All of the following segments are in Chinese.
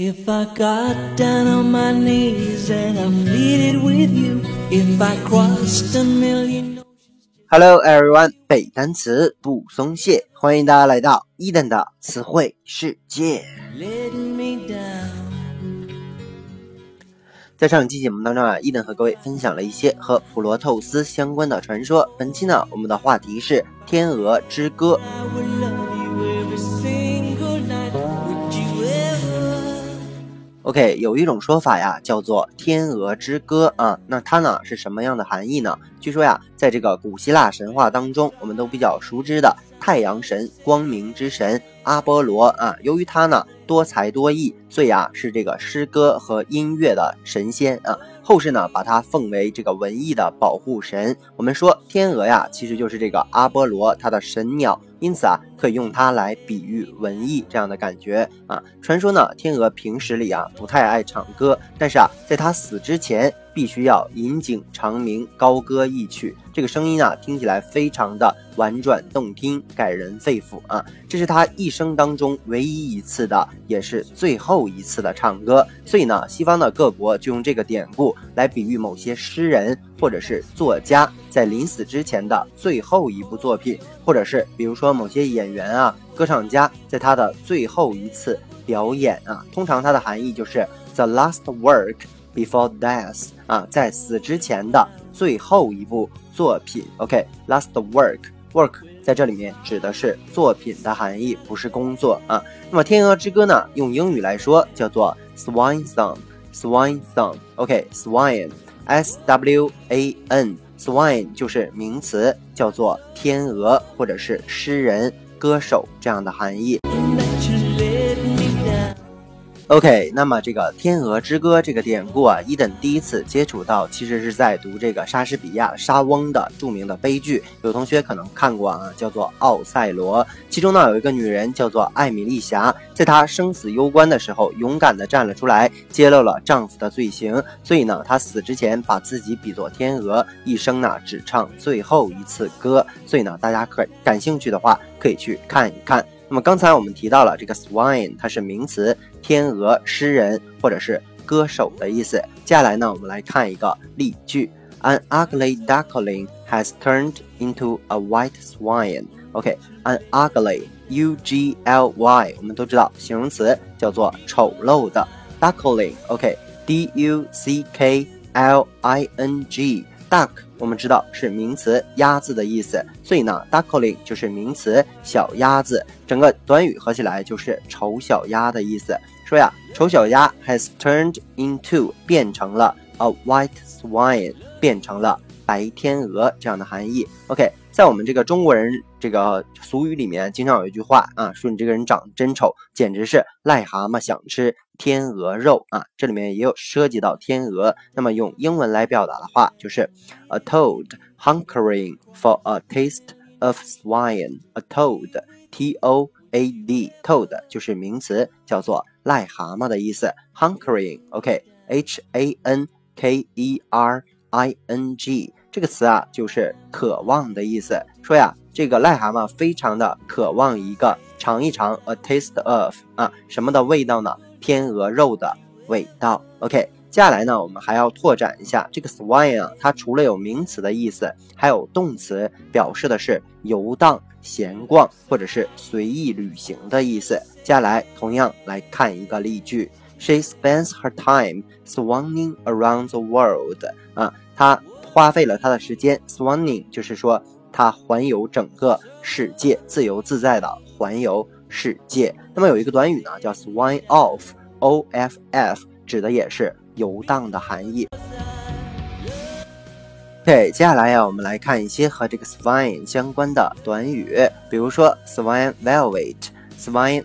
If I got down on my knees and I pleaded with you, if I crossed a million Hello everyone，背单词不松懈，欢迎大家来到伊登的词汇世界。在上一期节目当中啊，伊登和各位分享了一些和普罗透斯相关的传说。本期呢，我们的话题是《天鹅之歌》。OK，有一种说法呀，叫做《天鹅之歌》啊，那它呢是什么样的含义呢？据说呀，在这个古希腊神话当中，我们都比较熟知的太阳神、光明之神阿波罗啊，由于他呢多才多艺，所以啊是这个诗歌和音乐的神仙啊。后世呢把他奉为这个文艺的保护神。我们说天鹅呀，其实就是这个阿波罗他的神鸟，因此啊可以用它来比喻文艺这样的感觉啊。传说呢，天鹅平时里啊不太爱唱歌，但是啊在它死之前必须要引颈长鸣，高歌一曲。这个声音啊听起来非常的婉转动听，感人肺腑啊。这是他一生当中唯一一次的，也是最后一次的唱歌。所以呢，西方的各国就用这个典故来比喻某些诗人或者是作家在临死之前的最后一部作品，或者是比如说某些演员啊、歌唱家在他的最后一次表演啊。通常它的含义就是 the last work before death 啊，在死之前的最后一部作品。OK，last、work work 在这里面指的是作品的含义，不是工作啊。那么《天鹅之歌》呢，用英语来说叫做 Swan Song，Swan Song。OK，Swan，S W A N，Swan 就是名词，叫做天鹅或者是诗人、歌手这样的含义。OK，那么这个《天鹅之歌》这个典故啊，伊登第一次接触到，其实是在读这个莎士比亚莎翁的著名的悲剧，有同学可能看过啊，叫做《奥赛罗》。其中呢有一个女人叫做艾米丽霞，在她生死攸关的时候，勇敢地站了出来，揭露了丈夫的罪行。所以呢，她死之前把自己比作天鹅，一生呢只唱最后一次歌。所以呢，大家可感兴趣的话，可以去看一看。那么刚才我们提到了这个 swan，它是名词，天鹅、诗人或者是歌手的意思。接下来呢，我们来看一个例句：An ugly duckling has turned into a white swan。OK，an ugly，u g l y，我们都知道形容词叫做丑陋的 duckling。OK，d u c k l i n g。 Duck 我们知道是名词鸭子的意思，所以呢，duckling 就是名词小鸭子，整个短语合起来就是丑小鸭的意思。说呀，丑小鸭 has turned into 变成了 a white swan，变成了白天鹅这样的含义。OK，在我们这个中国人这个俗语里面，经常有一句话啊，说你这个人长得真丑，简直是癞蛤蟆想吃天鹅肉啊。这里面也有涉及到天鹅，那么用英文来表达的话，就是 a toad hunkering for a taste of swine。a toad, t o a d, toad 就是名词，叫做癞蛤蟆的意思。hunkering, OK，h a n k e r i n g 这个词啊，就是渴望的意思。说呀，这个癞蛤蟆非常的渴望一个尝一尝 a taste of 啊，什么的味道呢？天鹅肉的味道。OK，接下来呢，我们还要拓展一下这个 swine 啊，它除了有名词的意思，还有动词，表示的是游荡、闲逛或者是随意旅行的意思。接下来同样来看一个例句：She spends her time swanning around the world。啊，她花费了她的时间 swanning，就是说它环游整个世界，自由自在的环游世界。那么有一个短语呢，叫 swan off，o f f，指的也是游荡的含义。OK，接下来呀，我们来看一些和这个 swan 相关的短语，比如说 swan velvet，swan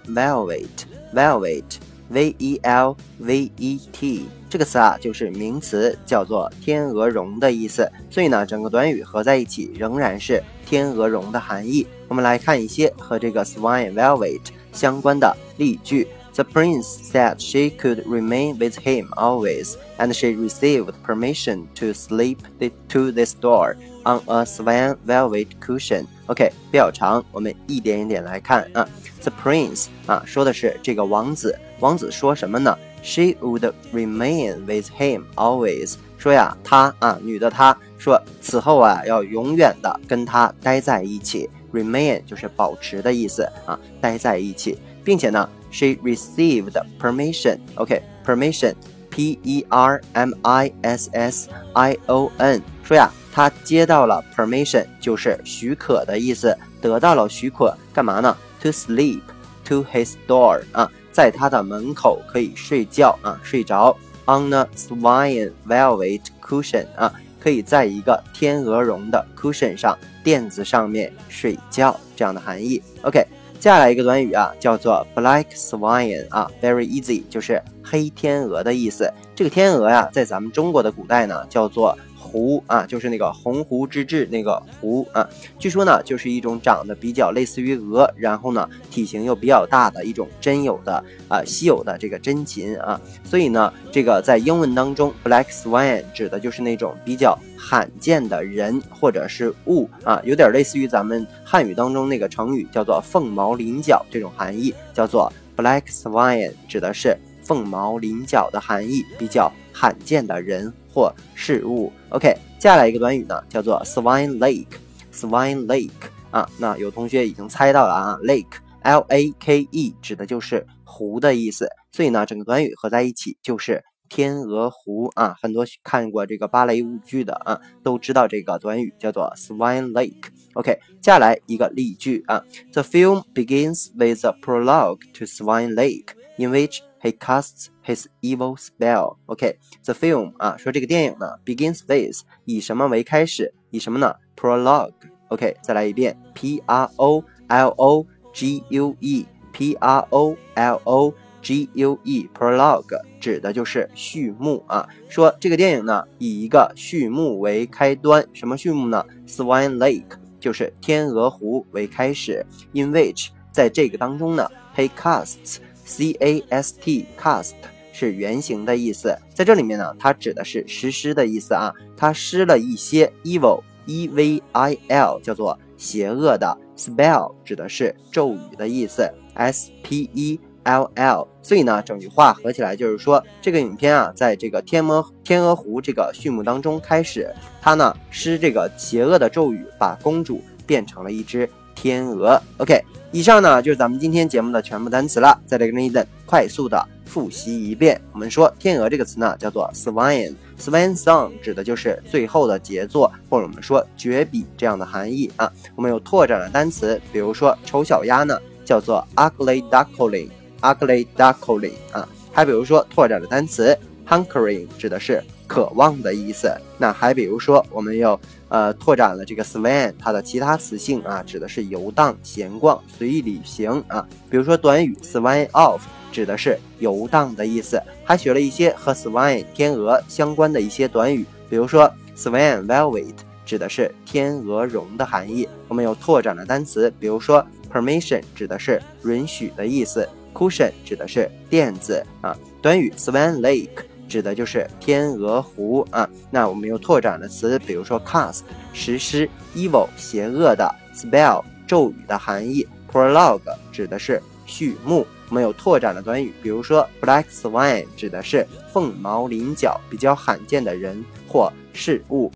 velvet，velvet，v e l v e t 这个词啊，就是名词，叫做天鹅绒的意思。所以呢，整个短语合在一起仍然是天鹅绒的含义。我们来看一些和这个 swan velvet 相关的例句。The prince said she could remain with him always, and she received permission to sleep the, to this door on a swan velvet cushion. OK，比较长，我们一点一点来看啊。The prince 啊，说的是这个王子， 王子说什么呢？She would remain with him always。说呀，她啊，女的她说，此后啊，要永远的跟他待在一起。Remain 就是保持的意思啊，待在一起，并且呢，she received permission。OK，permission，P E R M I S S I O N。说呀，她接到了 permission，就是许可的意思，得到了许可，干嘛呢？To sleep to his door 啊，在他的门口可以睡觉啊，睡着。On a swine velvet cushion 啊。可以在一个天鹅绒的 cushion 上垫子上面睡觉，这样的含义。OK，接下来一个短语啊，叫做 black swan 啊，very easy，就是黑天鹅的意思。这个天鹅呀，在咱们中国的古代呢，叫做。狐啊，就是那个鸿鹄之志那个狐啊，据说呢，就是一种长得比较类似于鹅，然后呢，体型又比较大的一种真有的啊稀有的这个珍禽啊，所以呢，这个在英文当中，black swan 指的就是那种比较罕见的人或者是物啊，有点类似于咱们汉语当中那个成语叫做凤毛麟角这种含义，叫做 black swan 指的是凤毛麟角的含义，比较罕见的人。或事物，OK，接下来一个短语呢，叫做 Swine Lake，Swine Lake 啊，那有同学已经猜到了啊，Lake，L A K E 指的就是湖的意思，所以呢，整个短语合在一起就是天鹅湖啊。很多看过这个芭蕾舞剧的啊，都知道这个短语叫做 Swine Lake，OK，接下来一个例句啊，The film begins with a prologue to Swine Lake in which He casts his evil spell. OK, the film 啊，说这个电影呢，begins with 以什么为开始？以什么呢？Prologue. OK，再来一遍，P R O L O G U E. P R O L O G U E. Prologue 指的就是序幕啊。说这个电影呢，以一个序幕为开端。什么序幕呢？Swan Lake 就是天鹅湖为开始。In which 在这个当中呢，he casts C A S T cast 是原型的意思，在这里面呢，它指的是实施的意思啊。它施了一些 evil E V I L 叫做邪恶的 spell 指的是咒语的意思 S P E L L。所以呢，整句话合起来就是说，这个影片啊，在这个天鹅天鹅湖这个序幕当中开始，它呢施这个邪恶的咒语，把公主变成了一只天鹅。OK。以上呢就是咱们今天节目的全部单词了，再来跟 Eden 快速的复习一遍。我们说天鹅这个词呢叫做 swan，swan song 指的就是最后的杰作，或者我们说绝笔这样的含义啊。我们有拓展的单词，比如说丑小鸭呢叫做 ugly duckling，ugly duckling 啊。还比如说拓展的单词 hunkering 指的是。渴望的意思。那还比如说，我们又呃拓展了这个 swan，它的其他词性啊，指的是游荡、闲逛、随意旅行啊。比如说短语 swan off，指的是游荡的意思。还学了一些和 swan 天鹅相关的一些短语，比如说 swan velvet，指的是天鹅绒的含义。我们有拓展的单词，比如说 permission，指的是允许的意思；cushion，指的是垫子啊。短语 swan lake。指的就是天鹅湖啊。那我们又拓展的词，比如说 cast 实施，evil 邪恶的，spell 咒语的含义，prologue 指的是序幕。我们有拓展的短语，比如说 black swan 指的是凤毛麟角、比较罕见的人或事物。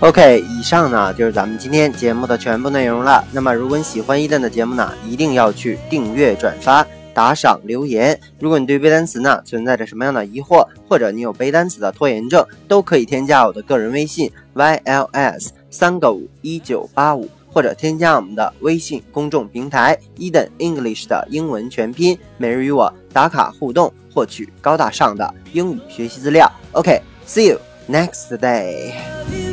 OK，以上呢就是咱们今天节目的全部内容了。那么如果你喜欢伊登的节目呢，一定要去订阅转发。打赏留言，如果你对背单词呢存在着什么样的疑惑，或者你有背单词的拖延症，都可以添加我的个人微信 yls 三个五一九八五，或者添加我们的微信公众平台 Eden English 的英文全拼，每日与我打卡互动，获取高大上的英语学习资料。OK，see you next day。